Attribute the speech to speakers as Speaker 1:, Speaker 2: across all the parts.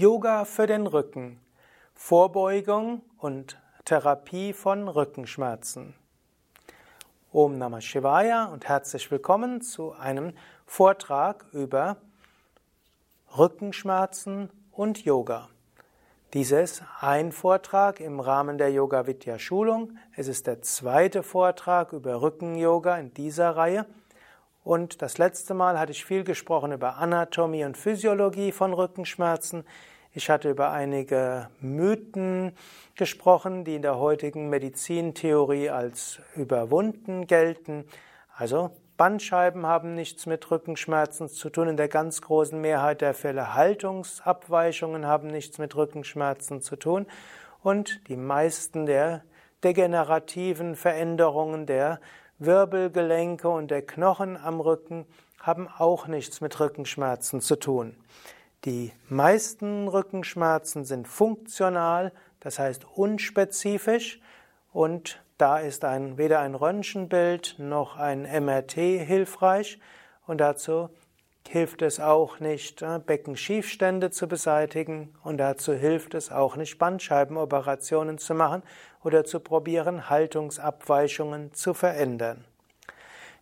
Speaker 1: Yoga für den Rücken. Vorbeugung und Therapie von Rückenschmerzen. Om Namah Shivaya und herzlich willkommen zu einem Vortrag über Rückenschmerzen und Yoga. Dies ist ein Vortrag im Rahmen der Yoga Vidya Schulung. Es ist der zweite Vortrag über Rücken-Yoga in dieser Reihe. Und das letzte Mal hatte ich viel gesprochen über Anatomie und Physiologie von Rückenschmerzen. Ich hatte über einige Mythen gesprochen, die in der heutigen Medizintheorie als überwunden gelten. Also Bandscheiben haben nichts mit Rückenschmerzen zu tun. In der ganz großen Mehrheit der Fälle Haltungsabweichungen haben nichts mit Rückenschmerzen zu tun. Und die meisten der degenerativen Veränderungen der Wirbelgelenke und der Knochen am Rücken haben auch nichts mit Rückenschmerzen zu tun. Die meisten Rückenschmerzen sind funktional, das heißt unspezifisch und da ist ein, weder ein Röntgenbild noch ein MRT hilfreich und dazu hilft es auch nicht, äh, Beckenschiefstände zu beseitigen und dazu hilft es auch nicht, Bandscheibenoperationen zu machen oder zu probieren, Haltungsabweichungen zu verändern.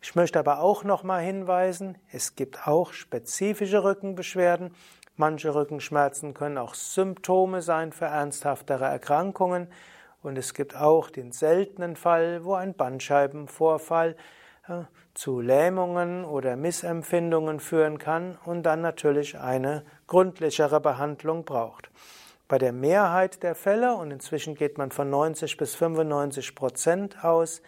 Speaker 1: Ich möchte aber auch nochmal hinweisen, es gibt auch spezifische Rückenbeschwerden. Manche Rückenschmerzen können auch Symptome sein für ernsthaftere Erkrankungen. Und es gibt auch den seltenen Fall, wo ein Bandscheibenvorfall zu Lähmungen oder Missempfindungen führen kann und dann natürlich eine gründlichere Behandlung braucht. Bei der Mehrheit der Fälle, und inzwischen geht man von 90 bis 95 Prozent aus,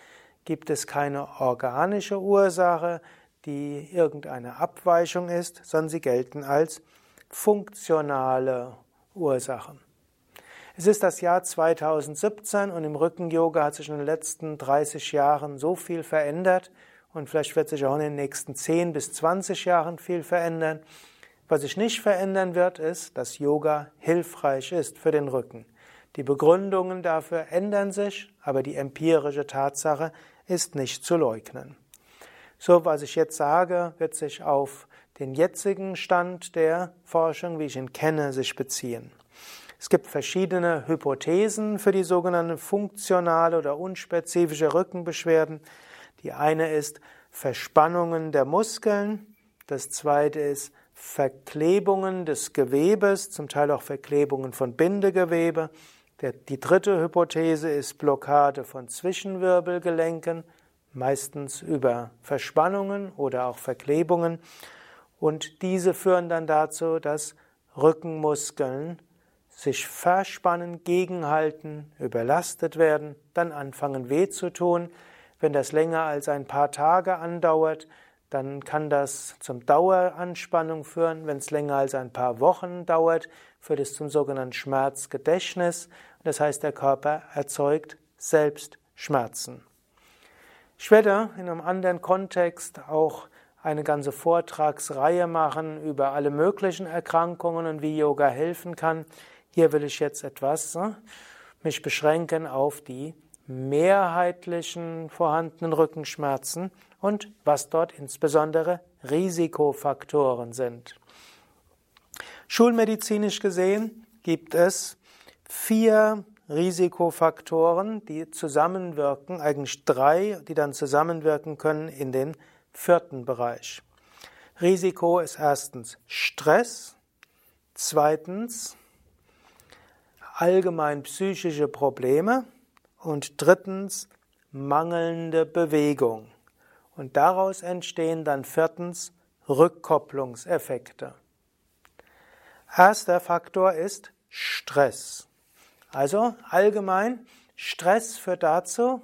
Speaker 1: gibt es keine organische Ursache, die irgendeine Abweichung ist, sondern sie gelten als funktionale Ursachen. Es ist das Jahr 2017 und im Rücken-Yoga hat sich in den letzten 30 Jahren so viel verändert und vielleicht wird sich auch in den nächsten 10 bis 20 Jahren viel verändern. Was sich nicht verändern wird, ist, dass Yoga hilfreich ist für den Rücken. Die Begründungen dafür ändern sich, aber die empirische Tatsache ist nicht zu leugnen. So, was ich jetzt sage, wird sich auf den jetzigen Stand der Forschung, wie ich ihn kenne, sich beziehen. Es gibt verschiedene Hypothesen für die sogenannten funktionale oder unspezifische Rückenbeschwerden. Die eine ist Verspannungen der Muskeln. Das zweite ist Verklebungen des Gewebes, zum Teil auch Verklebungen von Bindegewebe. die dritte Hypothese ist Blockade von Zwischenwirbelgelenken, meistens über Verspannungen oder auch Verklebungen. Und diese führen dann dazu, dass Rückenmuskeln sich verspannen, gegenhalten, überlastet werden, dann anfangen weh zu tun. Wenn das länger als ein paar Tage andauert, dann kann das zum Daueranspannung führen. Wenn es länger als ein paar Wochen dauert, führt es zum sogenannten Schmerzgedächtnis. Das heißt, der Körper erzeugt selbst Schmerzen. Ich werde in einem anderen Kontext auch eine ganze Vortragsreihe machen über alle möglichen Erkrankungen und wie Yoga helfen kann. Hier will ich jetzt etwas ne, mich beschränken auf die mehrheitlichen vorhandenen Rückenschmerzen und was dort insbesondere Risikofaktoren sind. Schulmedizinisch gesehen gibt es vier Risikofaktoren, die zusammenwirken, eigentlich drei, die dann zusammenwirken können in den vierten Bereich. Risiko ist erstens Stress, zweitens allgemein psychische Probleme und drittens mangelnde Bewegung. Und daraus entstehen dann viertens Rückkopplungseffekte. Erster Faktor ist Stress. Also allgemein, Stress führt dazu,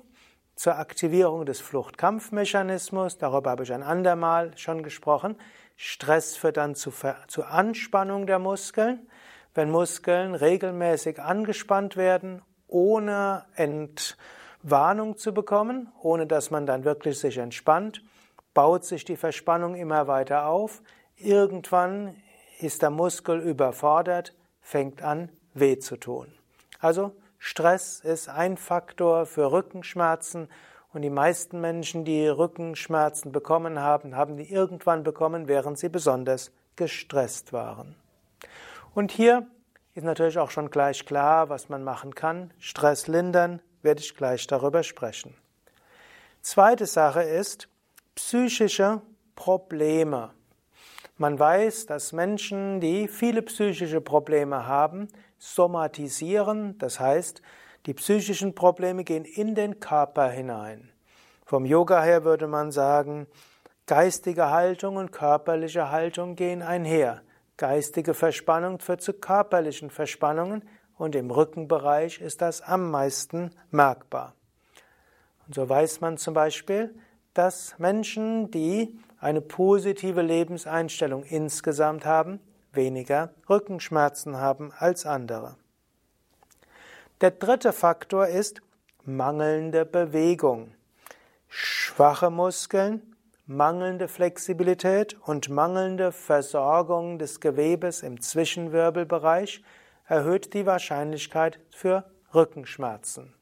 Speaker 1: zur Aktivierung des Fluchtkampfmechanismus, darüber habe ich ein andermal schon gesprochen. Stress führt dann zu, zu Anspannung der Muskeln wenn Muskeln regelmäßig angespannt werden, ohne Entwarnung zu bekommen, ohne dass man dann wirklich sich entspannt, baut sich die Verspannung immer weiter auf. Irgendwann ist der Muskel überfordert, fängt an weh zu tun. Also Stress ist ein Faktor für Rückenschmerzen und die meisten Menschen, die Rückenschmerzen bekommen haben, haben die irgendwann bekommen, während sie besonders gestresst waren. Und hier ist natürlich auch schon gleich klar, was man machen kann. Stress lindern, werde ich gleich darüber sprechen. Zweite Sache ist psychische Probleme. Man weiß, dass Menschen, die viele psychische Probleme haben, somatisieren, das heißt, die psychischen Probleme gehen in den Körper hinein. Vom Yoga her würde man sagen, geistige Haltung und körperliche Haltung gehen einher. Geistige Verspannung führt zu körperlichen Verspannungen und im Rückenbereich ist das am meisten merkbar. Und so weiß man zum Beispiel, dass Menschen, die eine positive Lebenseinstellung insgesamt haben, weniger Rückenschmerzen haben als andere. Der dritte Faktor ist mangelnde Bewegung. Schwache Muskeln mangelnde Flexibilität und mangelnde Versorgung des Gewebes im Zwischenwirbelbereich erhöht die Wahrscheinlichkeit für Rückenschmerzen.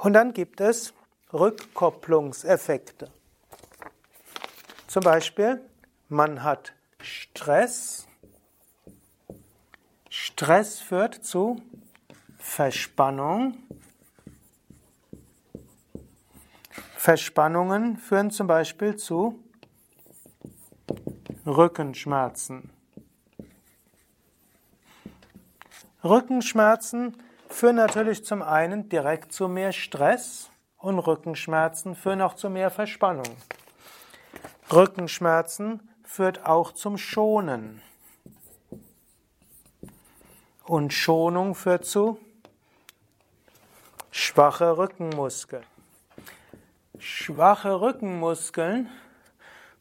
Speaker 1: Und dann gibt es Rückkopplungseffekte. Zum Beispiel, man hat Stress. Stress führt zu Verspannung Verspannungen führen zum Beispiel zu Rückenschmerzen. Rückenschmerzen führen natürlich zum einen direkt zu mehr Stress und Rückenschmerzen führen auch zu mehr Verspannung. Rückenschmerzen führt auch zum Schonen. Und Schonung führt zu schwache Rückenmuskeln. Schwache Rückenmuskeln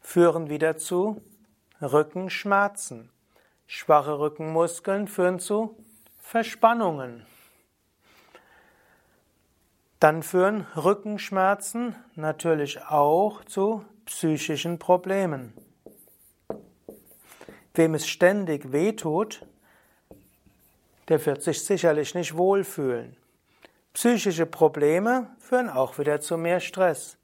Speaker 1: führen wieder zu Rückenschmerzen. Schwache Rückenmuskeln führen zu Verspannungen. Dann führen Rückenschmerzen natürlich auch zu psychischen Problemen. Wem es ständig wehtut, der wird sich sicherlich nicht wohlfühlen. Psychische Probleme führen auch wieder zu mehr Stress.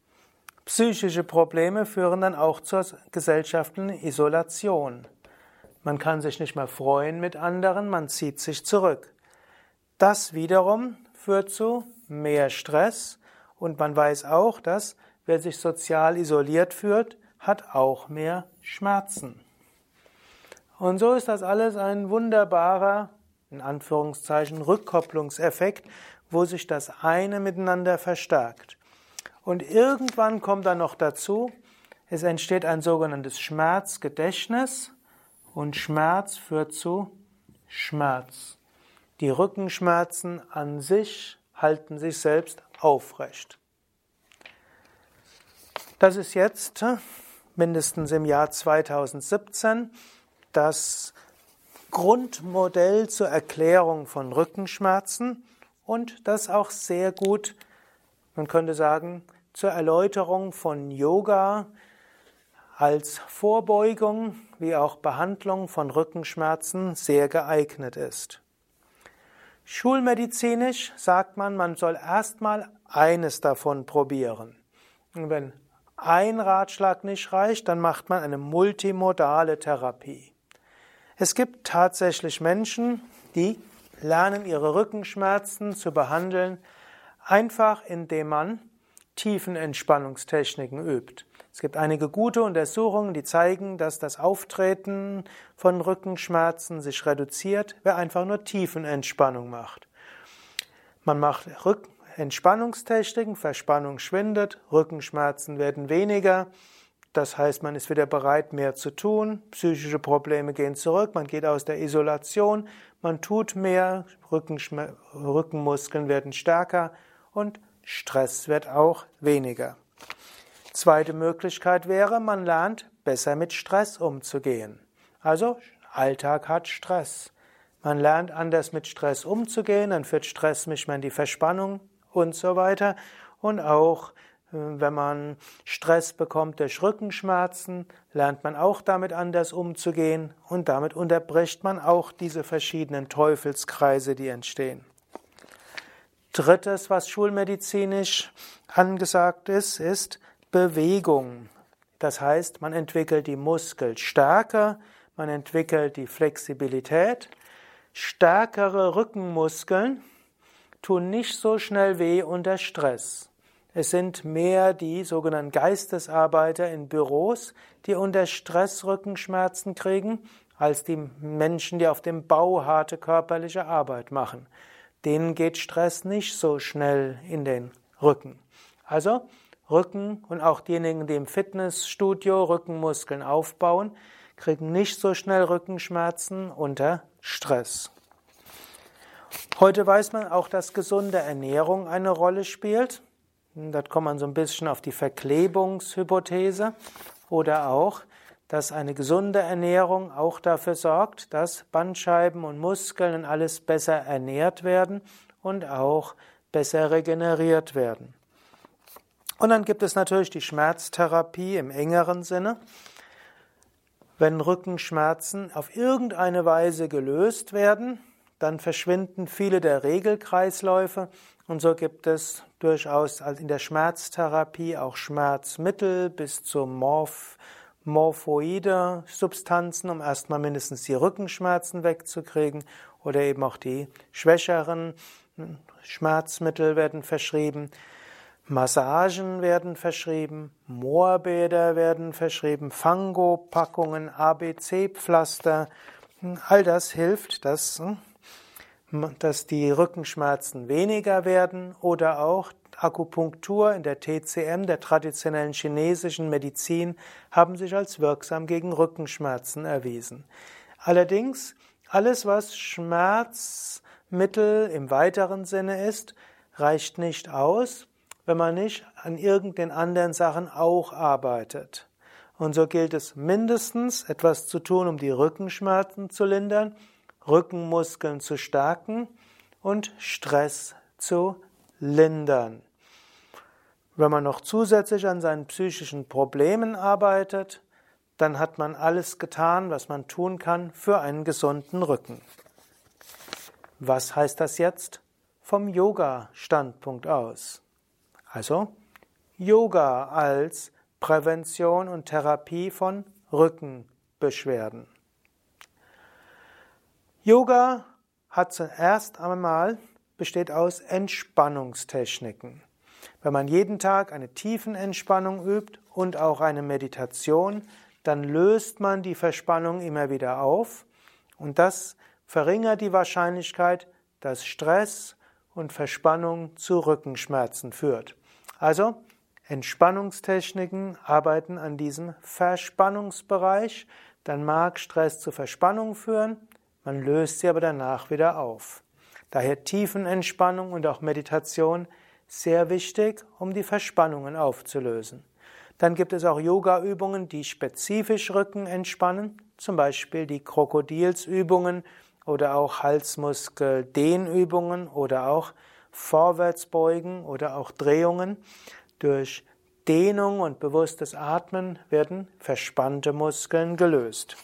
Speaker 1: Psychische Probleme führen dann auch zur gesellschaftlichen Isolation. Man kann sich nicht mehr freuen mit anderen, man zieht sich zurück. Das wiederum führt zu mehr Stress und man weiß auch, dass wer sich sozial isoliert fühlt, hat auch mehr Schmerzen. Und so ist das alles ein wunderbarer, in Anführungszeichen, Rückkopplungseffekt, wo sich das eine miteinander verstärkt. Und irgendwann kommt dann noch dazu, es entsteht ein sogenanntes Schmerzgedächtnis und Schmerz führt zu Schmerz. Die Rückenschmerzen an sich halten sich selbst aufrecht. Das ist jetzt mindestens im Jahr 2017 das Grundmodell zur Erklärung von Rückenschmerzen und das auch sehr gut, man könnte sagen, zur Erläuterung von Yoga als Vorbeugung wie auch Behandlung von Rückenschmerzen sehr geeignet ist. Schulmedizinisch sagt man, man soll erstmal eines davon probieren. Und wenn ein Ratschlag nicht reicht, dann macht man eine multimodale Therapie. Es gibt tatsächlich Menschen, die lernen ihre Rückenschmerzen zu behandeln, einfach indem man Tiefenentspannungstechniken übt. Es gibt einige gute Untersuchungen, die zeigen, dass das Auftreten von Rückenschmerzen sich reduziert, wer einfach nur Tiefenentspannung macht. Man macht Entspannungstechniken, Verspannung schwindet, Rückenschmerzen werden weniger. Das heißt, man ist wieder bereit, mehr zu tun, psychische Probleme gehen zurück, man geht aus der Isolation, man tut mehr, Rückenmuskeln werden stärker und Stress wird auch weniger. Zweite Möglichkeit wäre, man lernt besser mit Stress umzugehen. Also Alltag hat Stress. Man lernt anders mit Stress umzugehen, dann führt Stress nicht mehr in die Verspannung und so weiter. Und auch wenn man Stress bekommt durch Rückenschmerzen, lernt man auch damit anders umzugehen und damit unterbricht man auch diese verschiedenen Teufelskreise, die entstehen. Drittes, was schulmedizinisch angesagt ist, ist Bewegung. Das heißt, man entwickelt die Muskelstärke, man entwickelt die Flexibilität, Stärkere Rückenmuskeln tun nicht so schnell weh unter Stress. Es sind mehr die sogenannten Geistesarbeiter in Büros, die unter Stress Rückenschmerzen kriegen, als die Menschen, die auf dem Bau harte körperliche Arbeit machen. Denen geht Stress nicht so schnell in den Rücken. Also Rücken und auch diejenigen, die im Fitnessstudio Rückenmuskeln aufbauen, kriegen nicht so schnell Rückenschmerzen unter Stress. Heute weiß man auch, dass gesunde Ernährung eine Rolle spielt. Da kommt man so ein bisschen auf die Verklebungshypothese oder auch, dass eine gesunde Ernährung auch dafür sorgt, dass Bandscheiben und Muskeln und alles besser ernährt werden und auch besser regeneriert werden. Und dann gibt es natürlich die Schmerztherapie im engeren Sinne. Wenn Rückenschmerzen auf irgendeine Weise gelöst werden, dann verschwinden viele der Regelkreisläufe und so gibt es durchaus in der Schmerztherapie auch Schmerzmittel bis zu Morph morphoide Substanzen, um erstmal mindestens die Rückenschmerzen wegzukriegen oder eben auch die schwächeren Schmerzmittel werden verschrieben. Massagen werden verschrieben, Moorbäder werden verschrieben, Fango-Packungen, ABC-Pflaster. All das hilft, dass, dass die Rückenschmerzen weniger werden oder auch Akupunktur in der TCM, der traditionellen chinesischen Medizin, haben sich als wirksam gegen Rückenschmerzen erwiesen. Allerdings, alles, was Schmerzmittel im weiteren Sinne ist, reicht nicht aus, wenn man nicht an irgendeinen anderen Sachen auch arbeitet. Und so gilt es mindestens etwas zu tun, um die Rückenschmerzen zu lindern, Rückenmuskeln zu stärken und Stress zu lindern. Wenn man noch zusätzlich an seinen psychischen Problemen arbeitet, dann hat man alles getan, was man tun kann für einen gesunden Rücken. Was heißt das jetzt vom Yoga-Standpunkt aus? Also Yoga als Prävention und Therapie von Rückenbeschwerden. Yoga hat zuerst einmal besteht aus Entspannungstechniken. Wenn man jeden Tag eine Tiefenentspannung übt und auch eine Meditation, dann löst man die Verspannung immer wieder auf und das verringert die Wahrscheinlichkeit, dass Stress und Verspannung zu Rückenschmerzen führt. Also Entspannungstechniken arbeiten an diesem Verspannungsbereich. Dann mag Stress zu Verspannung führen, man löst sie aber danach wieder auf. Daher Tiefenentspannung und auch Meditation sehr wichtig, um die Verspannungen aufzulösen. Dann gibt es auch Yoga-Übungen, die spezifisch Rücken entspannen, zum Beispiel die Krokodilsübungen oder auch Halsmuskel-Dehnübungen oder auch Vorwärtsbeugen oder auch Drehungen. Durch Dehnung und bewusstes Atmen werden verspannte Muskeln gelöst.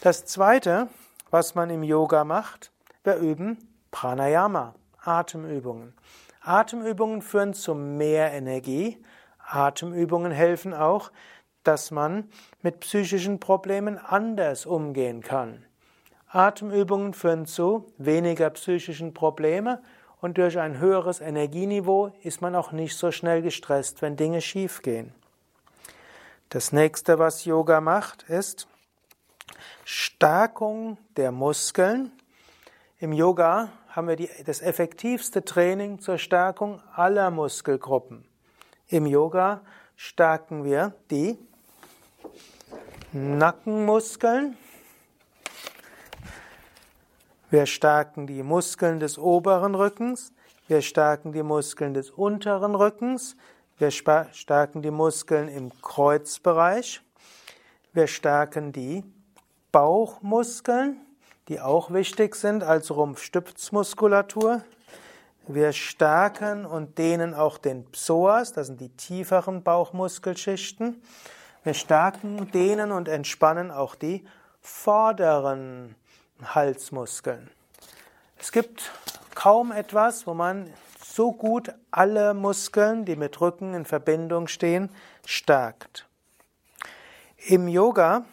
Speaker 1: Das zweite, was man im Yoga macht, wir üben Pranayama, Atemübungen. Atemübungen führen zu mehr Energie. Atemübungen helfen auch, dass man mit psychischen Problemen anders umgehen kann. Atemübungen führen zu weniger psychischen Problemen und durch ein höheres Energieniveau ist man auch nicht so schnell gestresst, wenn Dinge schiefgehen. Das nächste, was Yoga macht, ist Stärkung der Muskeln. Im Yoga haben wir die, das effektivste Training zur Stärkung aller Muskelgruppen. Im Yoga stärken wir die Nackenmuskeln, wir stärken die Muskeln des oberen Rückens, wir stärken die Muskeln des unteren Rückens, wir stärken die Muskeln im Kreuzbereich, wir stärken die Bauchmuskeln, die auch wichtig sind als Rumpfstützmuskulatur. Wir stärken und dehnen auch den Psoas, das sind die tieferen Bauchmuskelschichten. Wir stärken, dehnen und entspannen auch die vorderen Halsmuskeln. Es gibt kaum etwas, wo man so gut alle Muskeln, die mit Rücken in Verbindung stehen, stärkt. Im Yoga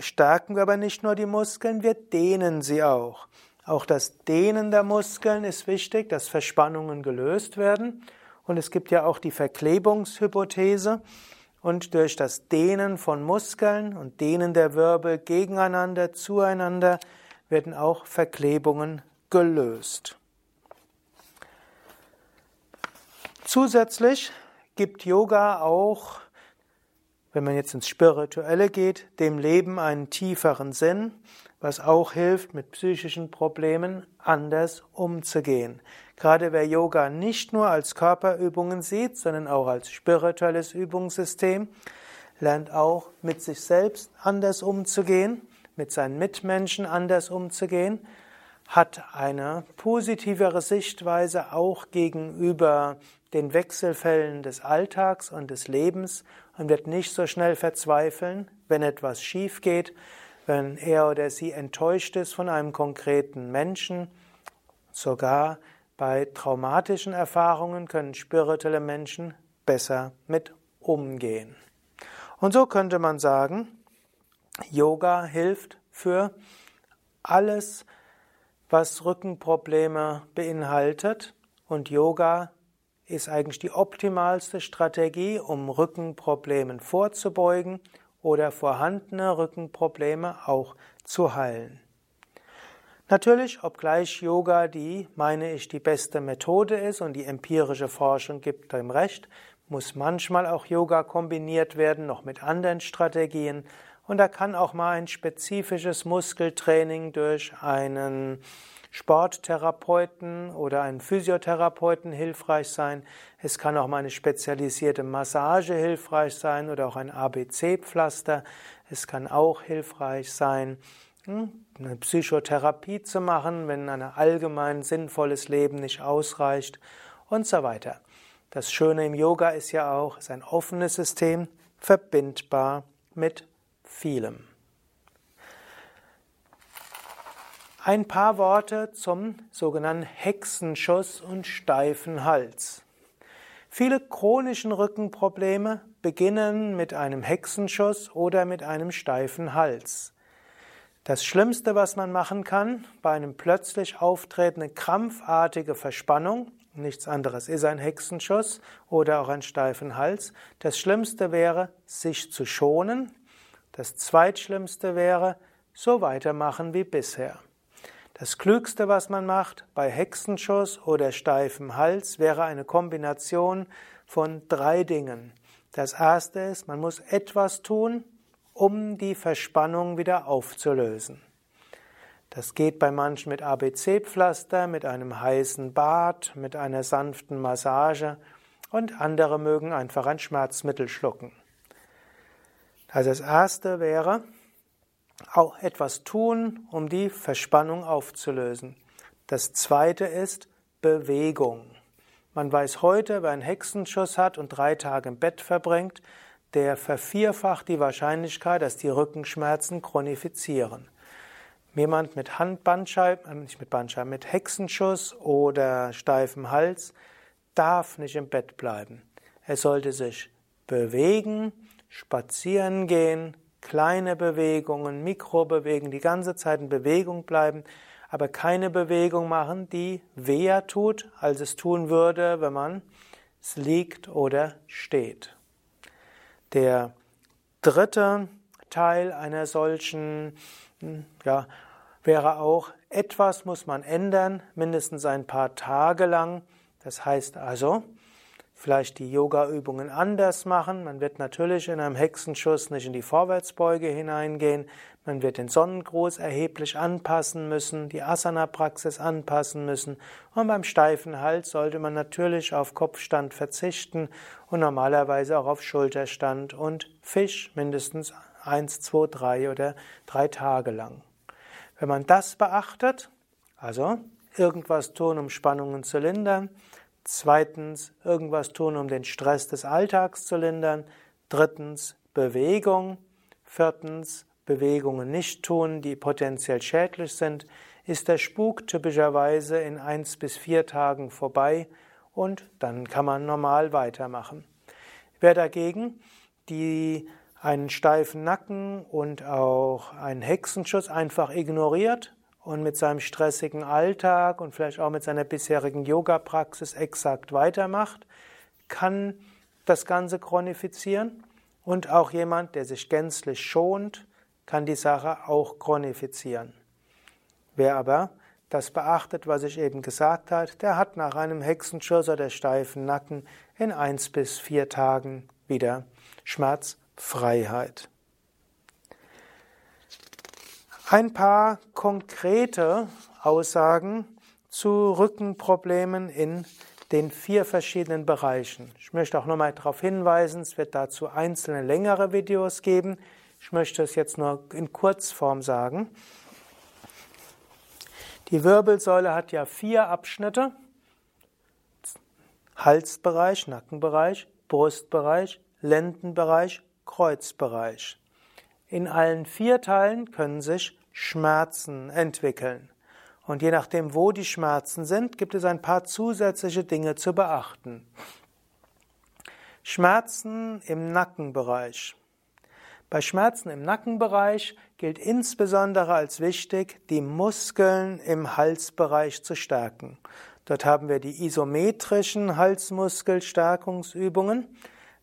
Speaker 1: stärken wir aber nicht nur die Muskeln, wir dehnen sie auch. Auch das Dehnen der Muskeln ist wichtig, dass Verspannungen gelöst werden. Und es gibt ja auch die Verklebungshypothese. Und durch das Dehnen von Muskeln und Dehnen der Wirbel gegeneinander, zueinander, werden auch Verklebungen gelöst. Zusätzlich gibt Yoga auch, wenn man jetzt ins Spirituelle geht, dem Leben einen tieferen Sinn was auch hilft, mit psychischen Problemen anders umzugehen. Gerade wer Yoga nicht nur als Körperübungen sieht, sondern auch als spirituelles Übungssystem, lernt auch mit sich selbst anders umzugehen, mit seinen Mitmenschen anders umzugehen, hat eine positivere Sichtweise auch gegenüber den Wechselfällen des Alltags und des Lebens und wird nicht so schnell verzweifeln, wenn etwas schief geht, wenn er oder sie enttäuscht ist von einem konkreten Menschen. Sogar bei traumatischen Erfahrungen können spirituelle Menschen besser mit umgehen. Und so könnte man sagen, Yoga hilft für alles, was Rückenprobleme beinhaltet. Und Yoga ist eigentlich die optimalste Strategie, um Rückenproblemen vorzubeugen oder vorhandene Rückenprobleme auch zu heilen. Natürlich, obgleich Yoga die, meine ich, die beste Methode ist und die empirische Forschung gibt dem recht, muss manchmal auch Yoga kombiniert werden, noch mit anderen Strategien. Und da kann auch mal ein spezifisches Muskeltraining durch einen Sporttherapeuten oder einen Physiotherapeuten hilfreich sein. Es kann auch mal eine spezialisierte Massage hilfreich sein oder auch ein ABC-Pflaster. Es kann auch hilfreich sein, hm, eine Psychotherapie zu machen, wenn ein allgemein sinnvolles Leben nicht ausreicht und so weiter. Das Schöne im Yoga ist ja auch, es ist ein offenes System, verbindbar mit vielem. Ein paar Worte zum sogenannten Hexenschuss und steifen Hals. Viele chronischen Rückenprobleme beginnen mit einem Hexenschuss oder mit einem steifen Hals. Das Schlimmste, was man machen kann bei einem plötzlich auftretenden krampfartige Verspannung, nichts anderes ist ein Hexenschuss oder auch ein steifen Hals, das Schlimmste wäre, sich zu schonen. Das Zweitschlimmste wäre, so weitermachen wie bisher. Das Klügste, was man macht bei Hexenschuss oder steifem Hals, wäre eine Kombination von drei Dingen. Das erste ist, man muss etwas tun, um die Verspannung wieder aufzulösen. Das geht bei manchen mit ABC-Pflaster, mit einem heißen Bad, mit einer sanften Massage und andere mögen einfach ein Schmerzmittel schlucken. Also das erste wäre, auch etwas tun, um die Verspannung aufzulösen. Das zweite ist Bewegung. Man weiß heute, wer einen Hexenschuss hat und drei Tage im Bett verbringt, der vervierfacht die Wahrscheinlichkeit, dass die Rückenschmerzen chronifizieren. Jemand mit Handbandscheiben, äh, nicht mit Bandscheiben, mit Hexenschuss oder steifem Hals darf nicht im Bett bleiben. Er sollte sich bewegen, spazieren gehen, kleine Bewegungen, Mikrobewegungen, die ganze Zeit in Bewegung bleiben, aber keine Bewegung machen, die weher tut, als es tun würde, wenn man es liegt oder steht. Der dritte Teil einer solchen, hm, ja, wäre auch, etwas muss man ändern, mindestens ein paar Tage lang. Das heißt also, vielleicht die Yoga-Übungen anders machen. Man wird natürlich in einem Hexenschuss nicht in die Vorwärtsbeuge hineingehen. Man wird den Sonnengruß erheblich anpassen müssen, die Asana-Praxis anpassen müssen. Und beim steifen Hals sollte man natürlich auf Kopfstand verzichten und normalerweise auch auf Schulterstand und Fisch mindestens eins, zwei, drei oder drei Tage lang. Wenn man das beachtet, also irgendwas tun, um Spannungen zu lindern, Zweitens, irgendwas tun, um den Stress des Alltags zu lindern. Drittens, Bewegung. Viertens, Bewegungen nicht tun, die potenziell schädlich sind. Ist der Spuk typischerweise in eins bis vier Tagen vorbei und dann kann man normal weitermachen. Wer dagegen die einen steifen Nacken und auch einen Hexenschuss einfach ignoriert und mit seinem stressigen Alltag und vielleicht auch mit seiner bisherigen Yoga-Praxis exakt weitermacht, kann das Ganze chronifizieren. Und auch jemand, der sich gänzlich schont, kann die Sache auch chronifizieren. Wer aber das beachtet, was ich eben gesagt habe, der hat nach einem Hexenschuss oder steifen Nacken in eins bis vier Tagen wieder Schmerzfreiheit. Ein paar konkrete Aussagen zu Rückenproblemen in den vier verschiedenen Bereichen. Ich möchte auch nochmal darauf hinweisen, es wird dazu einzelne längere Videos geben. Ich möchte es jetzt nur in Kurzform sagen. Die Wirbelsäule hat ja vier Abschnitte. Halsbereich, Nackenbereich, Brustbereich, Lendenbereich, Kreuzbereich. In allen vier Teilen können sich Schmerzen entwickeln. Und je nachdem, wo die Schmerzen sind, gibt es ein paar zusätzliche Dinge zu beachten. Schmerzen im Nackenbereich. Bei Schmerzen im Nackenbereich gilt insbesondere als wichtig, die Muskeln im Halsbereich zu stärken. Dort haben wir die isometrischen Halsmuskelstärkungsübungen.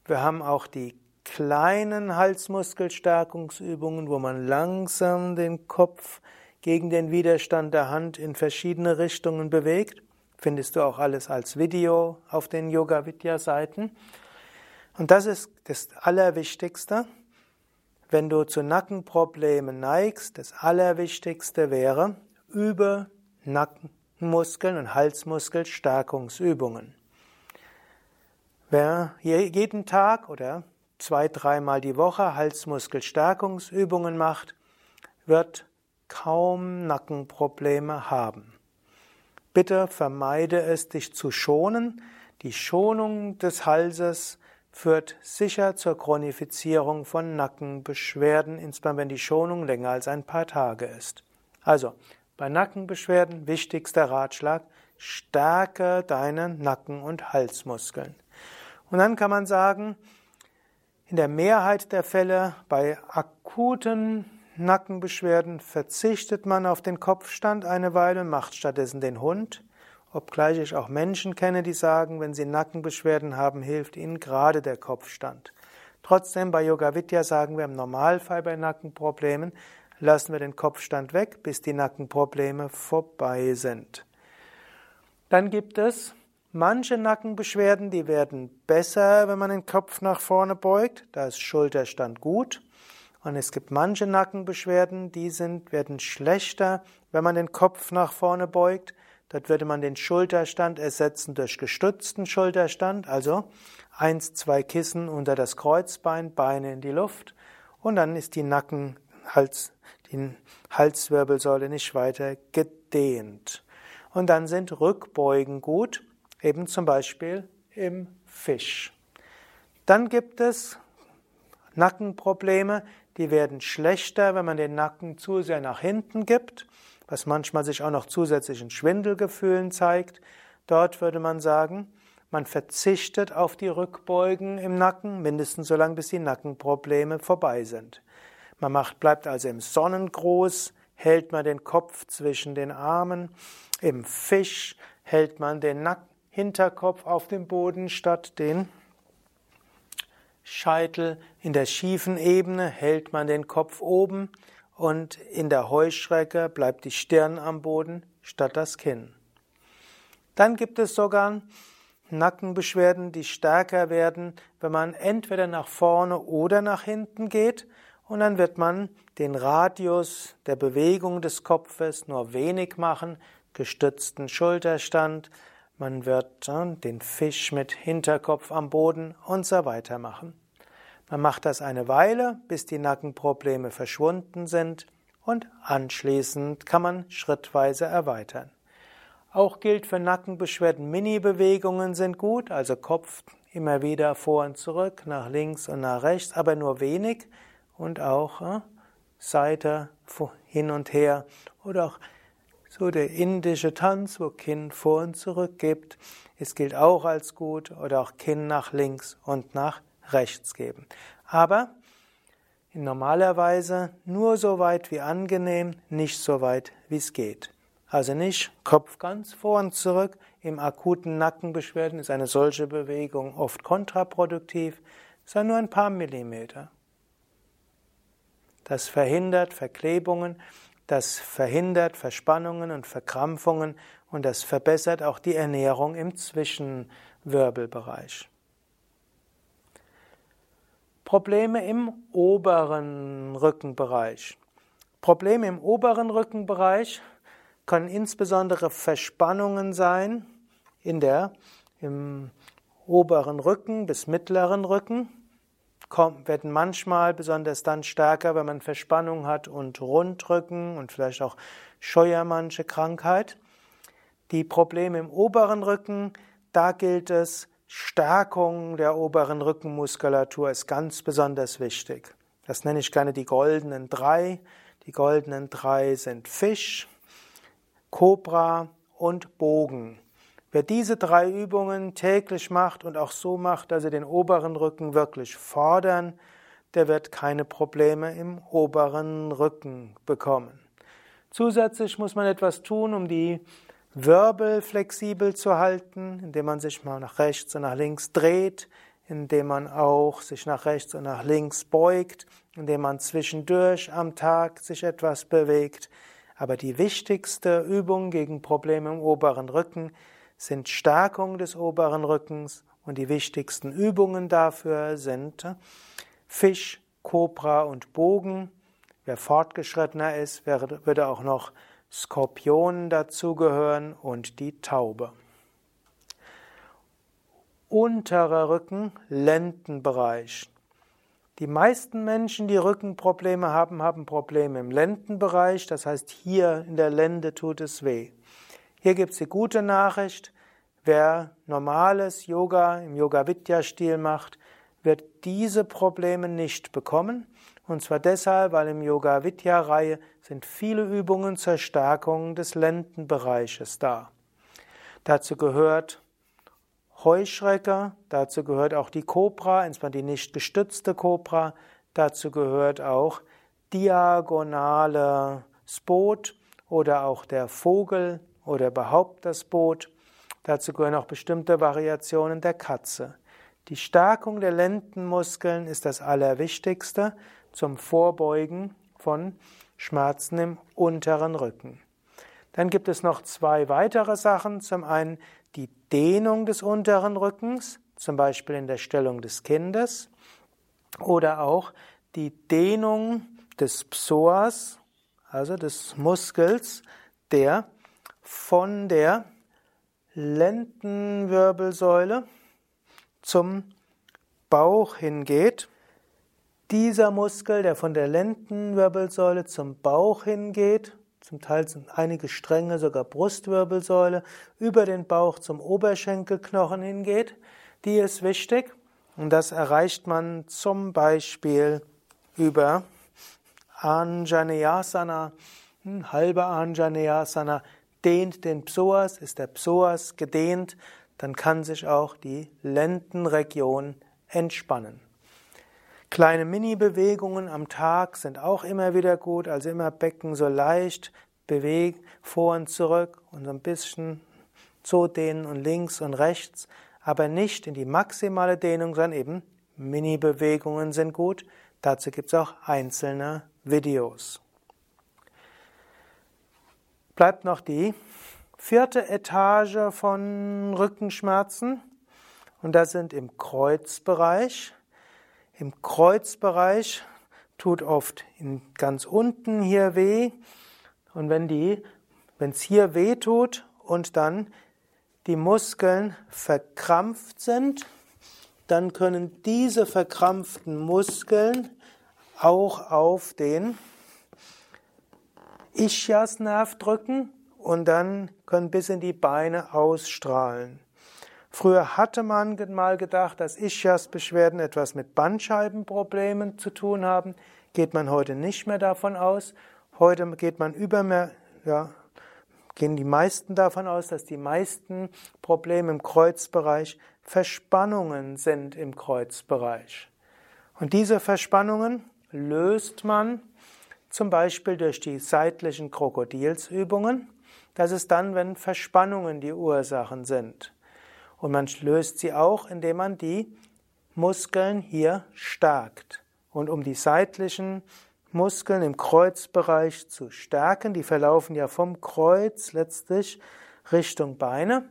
Speaker 1: Wir haben auch die kleinen Halsmuskelstärkungsübungen, wo man langsam den Kopf gegen den Widerstand der Hand in verschiedene Richtungen bewegt. Findest du auch alles als Video auf den Yoga Vidya Seiten. Und das ist das Allerwichtigste. Wenn du zu Nackenproblemen neigst, das Allerwichtigste wäre, über Nackenmuskeln und Halsmuskelstärkungsübungen. Wer jeden Tag oder zwei, dreimal die Woche Halsmuskelstärkungsübungen macht, wird kaum Nackenprobleme haben. Bitte vermeide es, dich zu schonen. Die Schonung des Halses führt sicher zur Chronifizierung von Nackenbeschwerden, insbesondere wenn die Schonung länger als ein paar Tage ist. Also, bei Nackenbeschwerden wichtigster Ratschlag, stärke deine Nacken- und Halsmuskeln. Und dann kann man sagen, in der Mehrheit der Fälle bei akuten Nackenbeschwerden verzichtet man auf den Kopfstand eine Weile und macht stattdessen den Hund. Obgleich ich auch Menschen kenne, die sagen, wenn sie Nackenbeschwerden haben, hilft ihnen gerade der Kopfstand. Trotzdem bei Yoga Vidya sagen wir im Normalfall bei Nackenproblemen, lassen wir den Kopfstand weg, bis die Nackenprobleme vorbei sind. Dann gibt es Manche Nackenbeschwerden, die werden besser, wenn man den Kopf nach vorne beugt. Da ist Schulterstand gut. Und es gibt manche Nackenbeschwerden, die sind, werden schlechter, wenn man den Kopf nach vorne beugt. Dort würde man den Schulterstand ersetzen durch gestützten Schulterstand, also eins, zwei Kissen unter das Kreuzbein, Beine in die Luft. Und dann ist die Nacken, Hals, die Halswirbelsäule nicht weiter gedehnt. Und dann sind Rückbeugen gut. Eben zum Beispiel im Fisch. Dann gibt es Nackenprobleme, die werden schlechter, wenn man den Nacken zu sehr nach hinten gibt, was manchmal sich auch noch zusätzlichen Schwindelgefühlen zeigt. Dort würde man sagen, man verzichtet auf die Rückbeugen im Nacken, mindestens so lange, bis die Nackenprobleme vorbei sind. Man macht, bleibt also im Sonnengruß, hält man den Kopf zwischen den Armen. Im Fisch hält man den Nacken Hinterkopf auf dem Boden statt den Scheitel. In der schiefen Ebene hält man den Kopf oben und in der Heuschrecke bleibt die Stirn am Boden statt das Kinn. Dann gibt es sogar Nackenbeschwerden, die stärker werden, wenn man entweder nach vorne oder nach hinten geht und dann wird man den Radius der Bewegung des Kopfes nur wenig machen, gestützten Schulterstand, man wird den Fisch mit Hinterkopf am Boden und so weiter machen. Man macht das eine Weile, bis die Nackenprobleme verschwunden sind und anschließend kann man schrittweise erweitern. Auch gilt für Nackenbeschwerden, Mini-Bewegungen sind gut, also Kopf immer wieder vor und zurück, nach links und nach rechts, aber nur wenig und auch äh, Seite hin und her oder auch so der indische Tanz, wo Kinn vor und zurück gibt, es gilt auch als gut oder auch Kinn nach links und nach rechts geben. Aber normalerweise nur so weit wie angenehm, nicht so weit wie es geht. Also nicht Kopf ganz vor und zurück. Im akuten Nackenbeschwerden ist eine solche Bewegung oft kontraproduktiv, sondern nur ein paar Millimeter. Das verhindert Verklebungen, das verhindert Verspannungen und Verkrampfungen und das verbessert auch die Ernährung im Zwischenwirbelbereich. Probleme im oberen Rückenbereich. Probleme im oberen Rückenbereich können insbesondere Verspannungen sein in der, im oberen Rücken bis mittleren Rücken, werden manchmal besonders dann stärker, wenn man Verspannung hat und Rundrücken und vielleicht auch Scheuermannsche Krankheit. Die Probleme im oberen Rücken, da gilt es, Stärkung der oberen Rückenmuskulatur ist ganz besonders wichtig. Das nenne ich gerne die goldenen drei. Die goldenen drei sind Fisch, Kobra und Bogen. Wer diese drei Übungen täglich macht und auch so macht, dass er den oberen Rücken wirklich fordern, der wird keine Probleme im oberen Rücken bekommen. Zusätzlich muss man etwas tun, um die Wirbel flexibel zu halten, indem man sich mal nach rechts und nach links dreht, indem man auch sich nach rechts und nach links beugt, indem man zwischendurch am Tag sich etwas bewegt. Aber die wichtigste Übung gegen Probleme im oberen Rücken sind Stärkung des oberen Rückens und die wichtigsten Übungen dafür sind Fisch, Kobra und Bogen. Wer fortgeschrittener ist, würde auch noch Skorpionen dazugehören und die Taube. Unterer Rücken, Lendenbereich. Die meisten Menschen, die Rückenprobleme haben, haben Probleme im Lendenbereich, das heißt hier in der Lende tut es weh. Hier gibt es die gute Nachricht, wer normales Yoga im Yoga-Vidya-Stil macht, wird diese Probleme nicht bekommen. Und zwar deshalb, weil im Yoga Vidya Reihe sind viele Übungen zur Stärkung des Lendenbereiches da. Dazu gehört Heuschrecker, dazu gehört auch die Kobra, insbesondere die nicht gestützte Kobra, dazu gehört auch diagonale Boot oder auch der Vogel oder überhaupt das Boot. Dazu gehören auch bestimmte Variationen der Katze. Die Stärkung der Lendenmuskeln ist das Allerwichtigste zum Vorbeugen von Schmerzen im unteren Rücken. Dann gibt es noch zwei weitere Sachen. Zum einen die Dehnung des unteren Rückens, zum Beispiel in der Stellung des Kindes, oder auch die Dehnung des Psoas, also des Muskels, der von der Lendenwirbelsäule zum Bauch hingeht dieser Muskel, der von der Lendenwirbelsäule zum Bauch hingeht, zum Teil sind einige Stränge sogar Brustwirbelsäule, über den Bauch zum Oberschenkelknochen hingeht, die ist wichtig. Und das erreicht man zum Beispiel über Anjaneyasana, halbe Anjaneyasana, dehnt den Psoas, ist der Psoas gedehnt, dann kann sich auch die Lendenregion entspannen. Kleine Mini-Bewegungen am Tag sind auch immer wieder gut, also immer Becken so leicht bewegen, vor und zurück und so ein bisschen so dehnen und links und rechts, aber nicht in die maximale Dehnung, sondern eben Mini-Bewegungen sind gut. Dazu gibt es auch einzelne Videos. Bleibt noch die vierte Etage von Rückenschmerzen und das sind im Kreuzbereich. Im Kreuzbereich tut oft ganz unten hier weh. Und wenn die, wenn es hier weh tut und dann die Muskeln verkrampft sind, dann können diese verkrampften Muskeln auch auf den Ischiasnerv drücken und dann können bis in die Beine ausstrahlen. Früher hatte man mal gedacht, dass Ischias-Beschwerden etwas mit Bandscheibenproblemen zu tun haben. Geht man heute nicht mehr davon aus. Heute geht man über mehr, ja, gehen die meisten davon aus, dass die meisten Probleme im Kreuzbereich Verspannungen sind im Kreuzbereich. Und diese Verspannungen löst man zum Beispiel durch die seitlichen Krokodilsübungen. Das ist dann, wenn Verspannungen die Ursachen sind. Und man löst sie auch, indem man die Muskeln hier stärkt. Und um die seitlichen Muskeln im Kreuzbereich zu stärken, die verlaufen ja vom Kreuz letztlich Richtung Beine.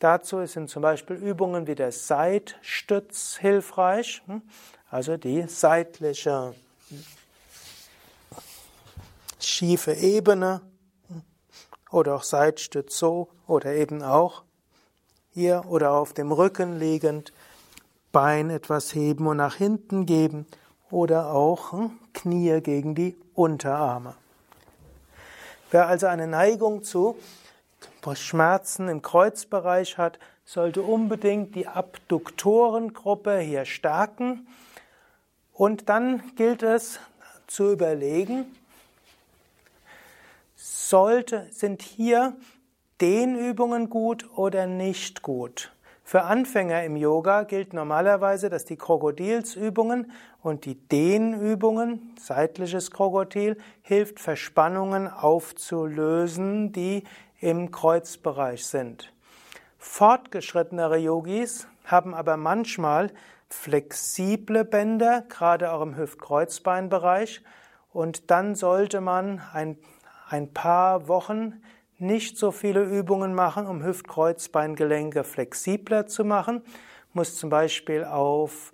Speaker 1: Dazu sind zum Beispiel Übungen wie der Seitstütz hilfreich, hm? also die seitliche schiefe Ebene oder auch Seitstütz so oder eben auch hier oder auf dem Rücken liegend Bein etwas heben und nach hinten geben oder auch hm, Knie gegen die Unterarme. Wer also eine Neigung zu Schmerzen im Kreuzbereich hat, sollte unbedingt die Abduktorengruppe hier stärken. Und dann gilt es zu überlegen, sollte, sind hier Dehnübungen gut oder nicht gut? Für Anfänger im Yoga gilt normalerweise, dass die Krokodilsübungen und die Dehnübungen, seitliches Krokodil, hilft Verspannungen aufzulösen, die im Kreuzbereich sind. Fortgeschrittenere Yogis haben aber manchmal flexible Bänder, gerade auch im Hüft-Kreuzbeinbereich, und dann sollte man ein, ein paar Wochen nicht so viele Übungen machen, um Hüft-Kreuzbeingelenke flexibler zu machen, muss zum Beispiel auf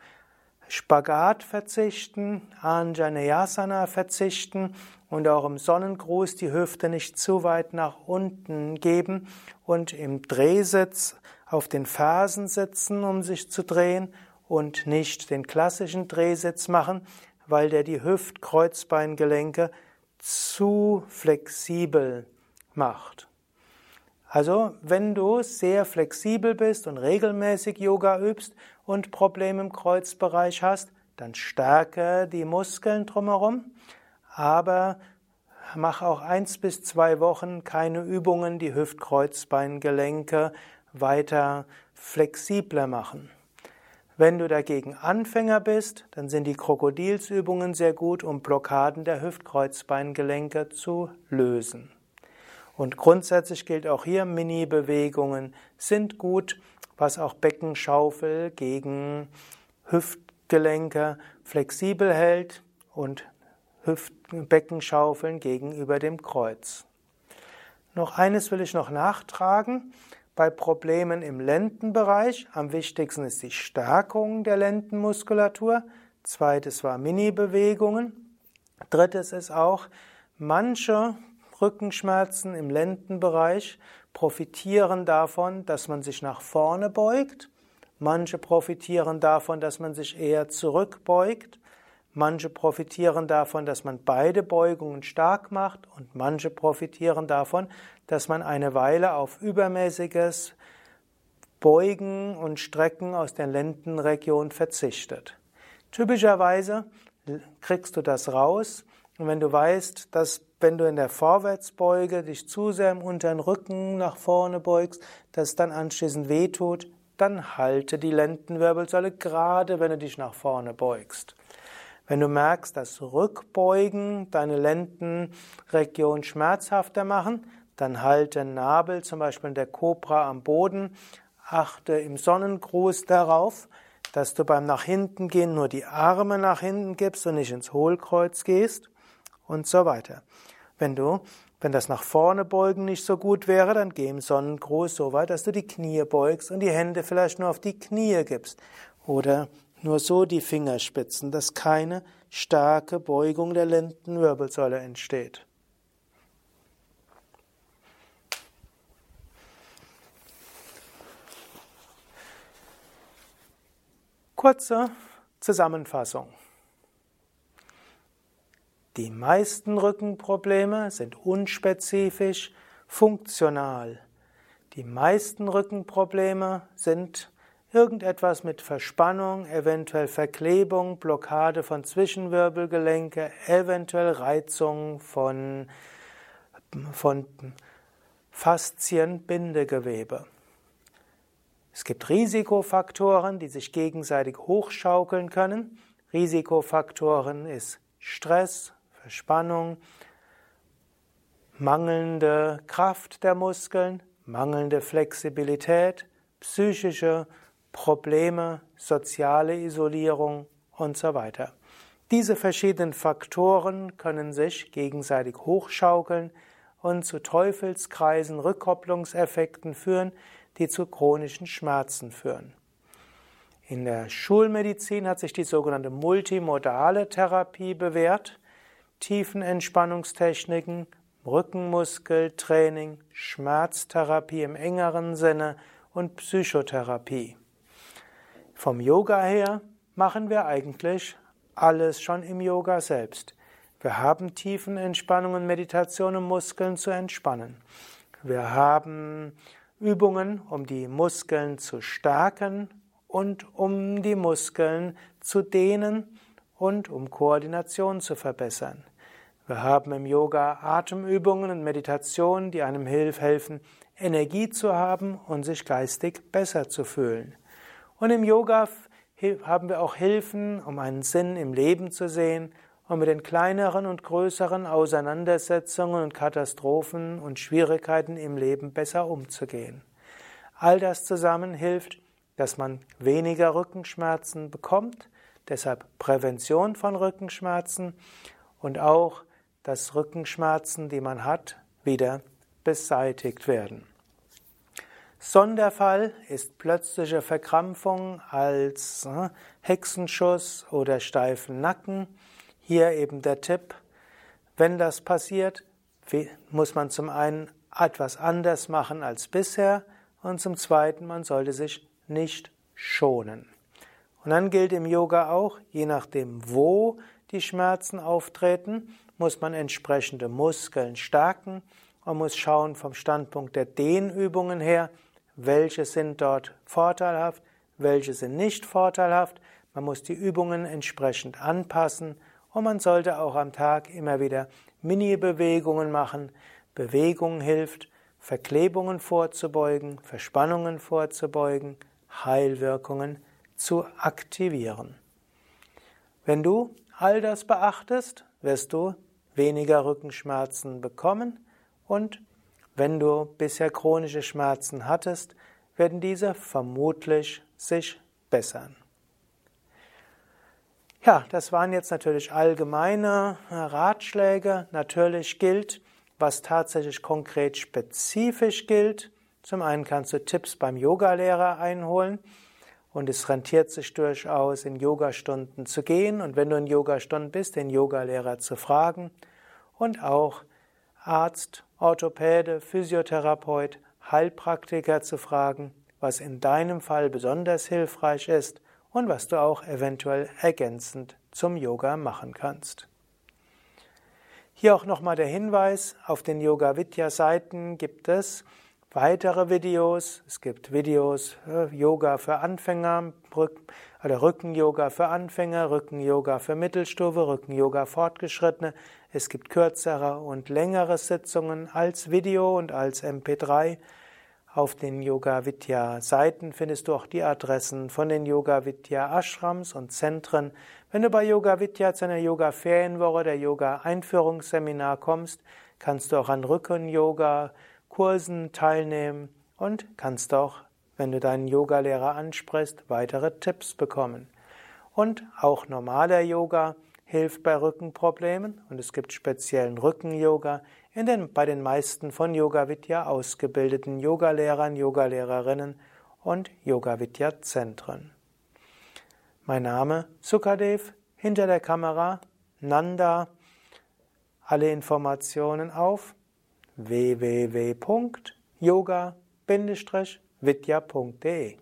Speaker 1: Spagat verzichten, Anjaneyasana verzichten und auch im Sonnengruß die Hüfte nicht zu weit nach unten geben und im Drehsitz auf den Fersen sitzen, um sich zu drehen und nicht den klassischen Drehsitz machen, weil der die Hüft-Kreuzbeingelenke zu flexibel macht. Also, wenn du sehr flexibel bist und regelmäßig Yoga übst und Probleme im Kreuzbereich hast, dann stärke die Muskeln drumherum, aber mach auch eins bis zwei Wochen keine Übungen, die Hüft-Kreuzbeingelenke weiter flexibler machen. Wenn du dagegen Anfänger bist, dann sind die Krokodilsübungen sehr gut, um Blockaden der Hüft-Kreuzbeingelenke zu lösen. Und grundsätzlich gilt auch hier, Mini-Bewegungen sind gut, was auch Beckenschaufel gegen Hüftgelenke flexibel hält und Beckenschaufeln gegenüber dem Kreuz. Noch eines will ich noch nachtragen. Bei Problemen im Lendenbereich, am wichtigsten ist die Stärkung der Lendenmuskulatur. Zweites war Mini-Bewegungen. Drittes ist auch, manche Rückenschmerzen im Lendenbereich profitieren davon, dass man sich nach vorne beugt. Manche profitieren davon, dass man sich eher zurückbeugt. Manche profitieren davon, dass man beide Beugungen stark macht. Und manche profitieren davon, dass man eine Weile auf übermäßiges Beugen und Strecken aus der Lendenregion verzichtet. Typischerweise kriegst du das raus. Und wenn du weißt, dass wenn du in der Vorwärtsbeuge dich zu sehr im unteren Rücken nach vorne beugst, dass es dann anschließend wehtut, dann halte die Lendenwirbelsäule gerade, wenn du dich nach vorne beugst. Wenn du merkst, dass Rückbeugen deine Lendenregion schmerzhafter machen, dann halte Nabel zum Beispiel in der Kobra am Boden, achte im Sonnengruß darauf, dass du beim nach hinten gehen nur die Arme nach hinten gibst und nicht ins Hohlkreuz gehst und so weiter. Wenn du, wenn das nach vorne beugen nicht so gut wäre, dann geh im Sonnengruß so weit, dass du die Knie beugst und die Hände vielleicht nur auf die Knie gibst. Oder nur so die Fingerspitzen, dass keine starke Beugung der Lendenwirbelsäule entsteht. Kurze Zusammenfassung. Die meisten Rückenprobleme sind unspezifisch, funktional. Die meisten Rückenprobleme sind irgendetwas mit Verspannung, eventuell Verklebung, Blockade von Zwischenwirbelgelenke, eventuell Reizung von, von Faszien, Bindegewebe. Es gibt Risikofaktoren, die sich gegenseitig hochschaukeln können. Risikofaktoren ist Stress, Verspannung, mangelnde Kraft der Muskeln, mangelnde Flexibilität, psychische Probleme, soziale Isolierung und so weiter. Diese verschiedenen Faktoren können sich gegenseitig hochschaukeln und zu Teufelskreisen, Rückkopplungseffekten führen, die zu chronischen Schmerzen führen. In der Schulmedizin hat sich die sogenannte multimodale Therapie bewährt. Tiefenentspannungstechniken, Rückenmuskeltraining, Schmerztherapie im engeren Sinne und Psychotherapie. Vom Yoga her machen wir eigentlich alles schon im Yoga selbst. Wir haben Tiefenentspannung und Meditation, um Muskeln zu entspannen. Wir haben Übungen, um die Muskeln zu stärken und um die Muskeln zu dehnen und um Koordination zu verbessern. Wir haben im Yoga Atemübungen und Meditationen, die einem helfen, Energie zu haben und sich geistig besser zu fühlen. Und im Yoga haben wir auch Hilfen, um einen Sinn im Leben zu sehen und mit den kleineren und größeren Auseinandersetzungen und Katastrophen und Schwierigkeiten im Leben besser umzugehen. All das zusammen hilft, dass man weniger Rückenschmerzen bekommt, deshalb Prävention von Rückenschmerzen und auch, dass Rückenschmerzen, die man hat, wieder beseitigt werden. Sonderfall ist plötzliche Verkrampfung als äh, Hexenschuss oder steifen Nacken. Hier eben der Tipp, wenn das passiert, muss man zum einen etwas anders machen als bisher und zum zweiten, man sollte sich nicht schonen. Und dann gilt im Yoga auch, je nachdem, wo die Schmerzen auftreten, muss man entsprechende Muskeln stärken und muss schauen vom Standpunkt der Dehnübungen her, welche sind dort vorteilhaft, welche sind nicht vorteilhaft. Man muss die Übungen entsprechend anpassen und man sollte auch am Tag immer wieder Mini-Bewegungen machen. Bewegung hilft, Verklebungen vorzubeugen, Verspannungen vorzubeugen, Heilwirkungen zu aktivieren. Wenn du all das beachtest, wirst du weniger Rückenschmerzen bekommen und wenn du bisher chronische Schmerzen hattest, werden diese vermutlich sich bessern. Ja, das waren jetzt natürlich allgemeine Ratschläge. Natürlich gilt, was tatsächlich konkret spezifisch gilt. Zum einen kannst du Tipps beim Yogalehrer einholen und es rentiert sich durchaus, in Yogastunden zu gehen und wenn du in Yogastunden bist, den Yogalehrer zu fragen und auch Arzt, Orthopäde, Physiotherapeut, Heilpraktiker zu fragen, was in deinem Fall besonders hilfreich ist und was du auch eventuell ergänzend zum Yoga machen kannst. Hier auch nochmal der Hinweis, auf den Yoga Vidya Seiten gibt es weitere Videos. Es gibt Videos Yoga für Anfänger oder Rücken-Yoga für Anfänger, Rücken-Yoga für Mittelstufe, Rücken-Yoga Fortgeschrittene. Es gibt kürzere und längere Sitzungen als Video und als MP3. Auf den Yoga Vidya Seiten findest du auch die Adressen von den Yoga Vidya Ashrams und Zentren. Wenn du bei Yoga Vidya zu einer Yoga Ferienwoche der Yoga Einführungsseminar kommst, kannst du auch an Rücken Yoga Kursen teilnehmen und kannst auch, wenn du deinen Yogalehrer ansprichst, weitere Tipps bekommen. Und auch normaler Yoga hilft bei Rückenproblemen und es gibt speziellen Rücken-Yoga, in den, bei den meisten von Yoga Vidya ausgebildeten Yogalehrern, Yogalehrerinnen und Yoga Vidya Zentren. Mein Name Sukadev, hinter der Kamera Nanda. Alle Informationen auf www.yoga-vidya.de